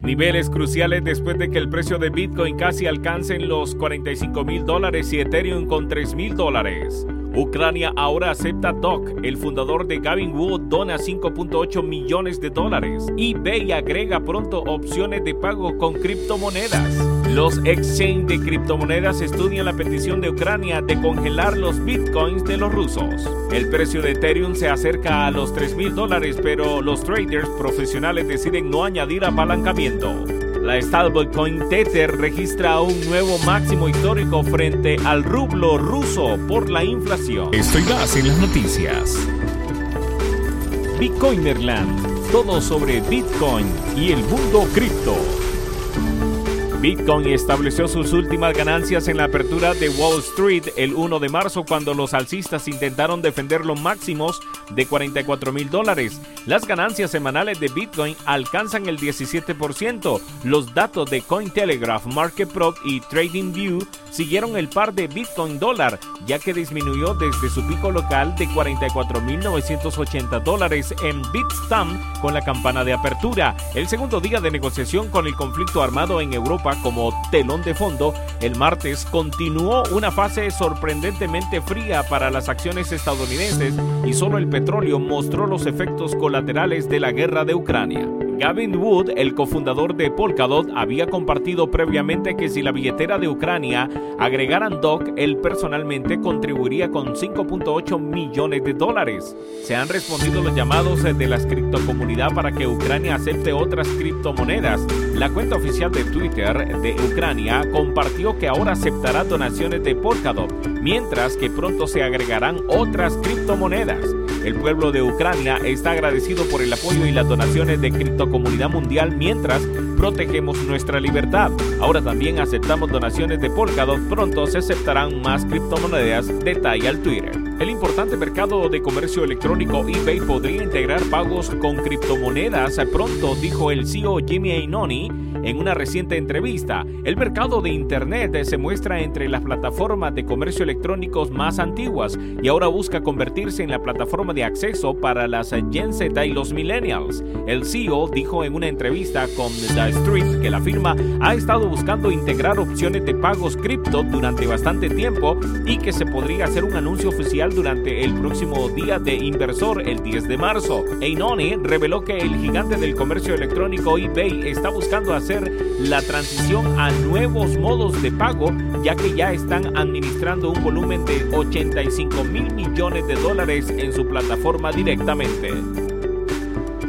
Niveles cruciales después de que el precio de Bitcoin casi alcance los 45 mil dólares y Ethereum con 3 mil dólares. Ucrania ahora acepta DOC. El fundador de Gavin Wood dona 5.8 millones de dólares. eBay agrega pronto opciones de pago con criptomonedas. Los exchange de criptomonedas estudian la petición de Ucrania de congelar los bitcoins de los rusos. El precio de Ethereum se acerca a los 3 mil dólares, pero los traders profesionales deciden no añadir apalancamiento. La stablecoin Tether registra un nuevo máximo histórico frente al rublo ruso por la inflación. Estoy más en las noticias. Bitcoinerland, todo sobre Bitcoin y el mundo cripto. Bitcoin estableció sus últimas ganancias en la apertura de Wall Street el 1 de marzo cuando los alcistas intentaron defender los máximos de 44 mil dólares. Las ganancias semanales de Bitcoin alcanzan el 17%. Los datos de Cointelegraph, MarketPro y TradingView siguieron el par de Bitcoin dólar, ya que disminuyó desde su pico local de 44.980 dólares en Bitstamp con la campana de apertura. El segundo día de negociación con el conflicto armado en Europa como telón de fondo, el martes continuó una fase sorprendentemente fría para las acciones estadounidenses y solo el petróleo mostró los efectos colaterales de la guerra de Ucrania. Gavin Wood, el cofundador de Polkadot, había compartido previamente que si la billetera de Ucrania agregaran DOC, él personalmente contribuiría con 5.8 millones de dólares. Se han respondido los llamados de la criptocomunidad para que Ucrania acepte otras criptomonedas. La cuenta oficial de Twitter de Ucrania compartió que ahora aceptará donaciones de Polkadot, mientras que pronto se agregarán otras criptomonedas. El pueblo de Ucrania está agradecido por el apoyo y las donaciones de criptocomunidad mundial mientras protegemos nuestra libertad. Ahora también aceptamos donaciones de Polkadot. Pronto se aceptarán más criptomonedas. Detalla al Twitter. El importante mercado de comercio electrónico eBay podría integrar pagos con criptomonedas pronto, dijo el CEO Jimmy Ainoni en una reciente entrevista, el mercado de Internet se muestra entre las plataformas de comercio electrónicos más antiguas y ahora busca convertirse en la plataforma de acceso para las Gen Z y los millennials. El CEO dijo en una entrevista con The Street que la firma ha estado buscando integrar opciones de pagos cripto durante bastante tiempo y que se podría hacer un anuncio oficial durante el próximo día de inversor el 10 de marzo. Einone reveló que el gigante del comercio electrónico eBay está buscando hacer la transición a nuevos modos de pago, ya que ya están administrando un volumen de 85 mil millones de dólares en su plataforma directamente.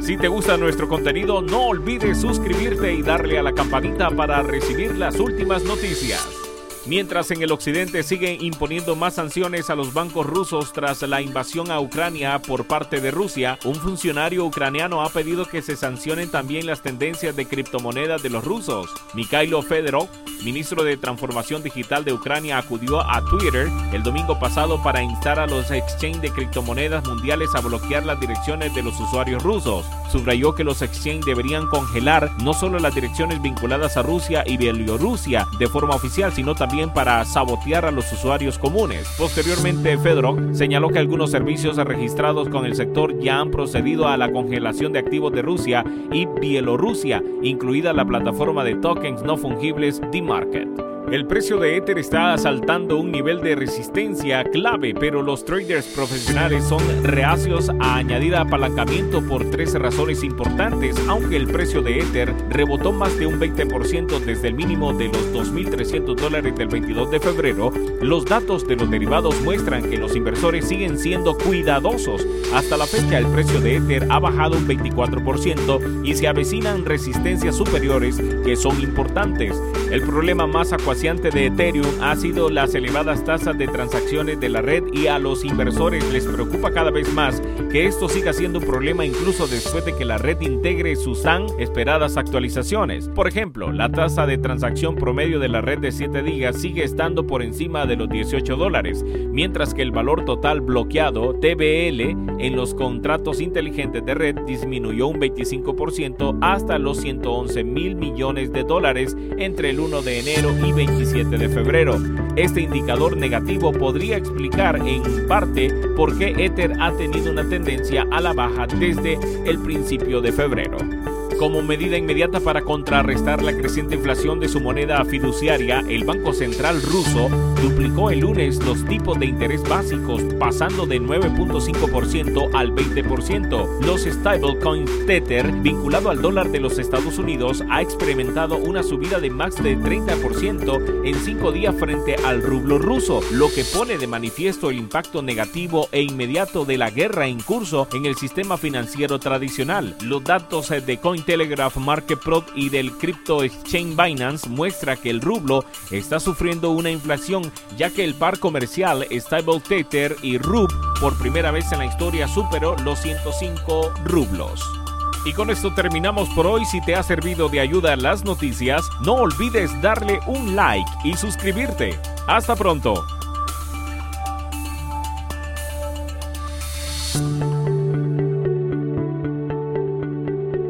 Si te gusta nuestro contenido, no olvides suscribirte y darle a la campanita para recibir las últimas noticias. Mientras en el occidente siguen imponiendo más sanciones a los bancos rusos tras la invasión a Ucrania por parte de Rusia, un funcionario ucraniano ha pedido que se sancionen también las tendencias de criptomonedas de los rusos. Mikhailo Fedorov, ministro de Transformación Digital de Ucrania, acudió a Twitter el domingo pasado para instar a los exchanges de criptomonedas mundiales a bloquear las direcciones de los usuarios rusos. Subrayó que los exchanges deberían congelar no solo las direcciones vinculadas a Rusia y Bielorrusia de forma oficial, sino también para sabotear a los usuarios comunes. Posteriormente, Fedorov señaló que algunos servicios registrados con el sector ya han procedido a la congelación de activos de Rusia y Bielorrusia, incluida la plataforma de tokens no fungibles D-Market. El precio de Ether está asaltando un nivel de resistencia clave, pero los traders profesionales son reacios a añadir apalancamiento por tres razones importantes. Aunque el precio de Ether rebotó más de un 20% desde el mínimo de los 2.300 dólares del 22 de febrero, los datos de los derivados muestran que los inversores siguen siendo cuidadosos. Hasta la fecha el precio de Ether ha bajado un 24% y se avecinan resistencias superiores que son importantes. El problema más acuático de Ethereum ha sido las elevadas tasas de transacciones de la red y a los inversores les preocupa cada vez más que esto siga siendo un problema incluso después de que la red integre sus tan esperadas actualizaciones. Por ejemplo, la tasa de transacción promedio de la red de 7 días sigue estando por encima de los 18 dólares, mientras que el valor total bloqueado TBL en los contratos inteligentes de red disminuyó un 25% hasta los 111 mil millones de dólares entre el 1 de enero y 20 27 de febrero. Este indicador negativo podría explicar en parte por qué Ether ha tenido una tendencia a la baja desde el principio de febrero. Como medida inmediata para contrarrestar la creciente inflación de su moneda fiduciaria, el Banco Central ruso duplicó el lunes los tipos de interés básicos, pasando de 9.5% al 20%. Los stablecoins Tether, vinculado al dólar de los Estados Unidos, ha experimentado una subida de más de 30% en cinco días frente al rublo ruso, lo que pone de manifiesto el impacto negativo e inmediato de la guerra en curso en el sistema financiero tradicional. Los datos de Cointelegraph Market Pro y del Crypto Exchange Binance muestra que el rublo está sufriendo una inflación ya que el par comercial Stable Tether y RUB por primera vez en la historia superó los 105 rublos. Y con esto terminamos por hoy. Si te ha servido de ayuda las noticias, no olvides darle un like y suscribirte. Hasta pronto.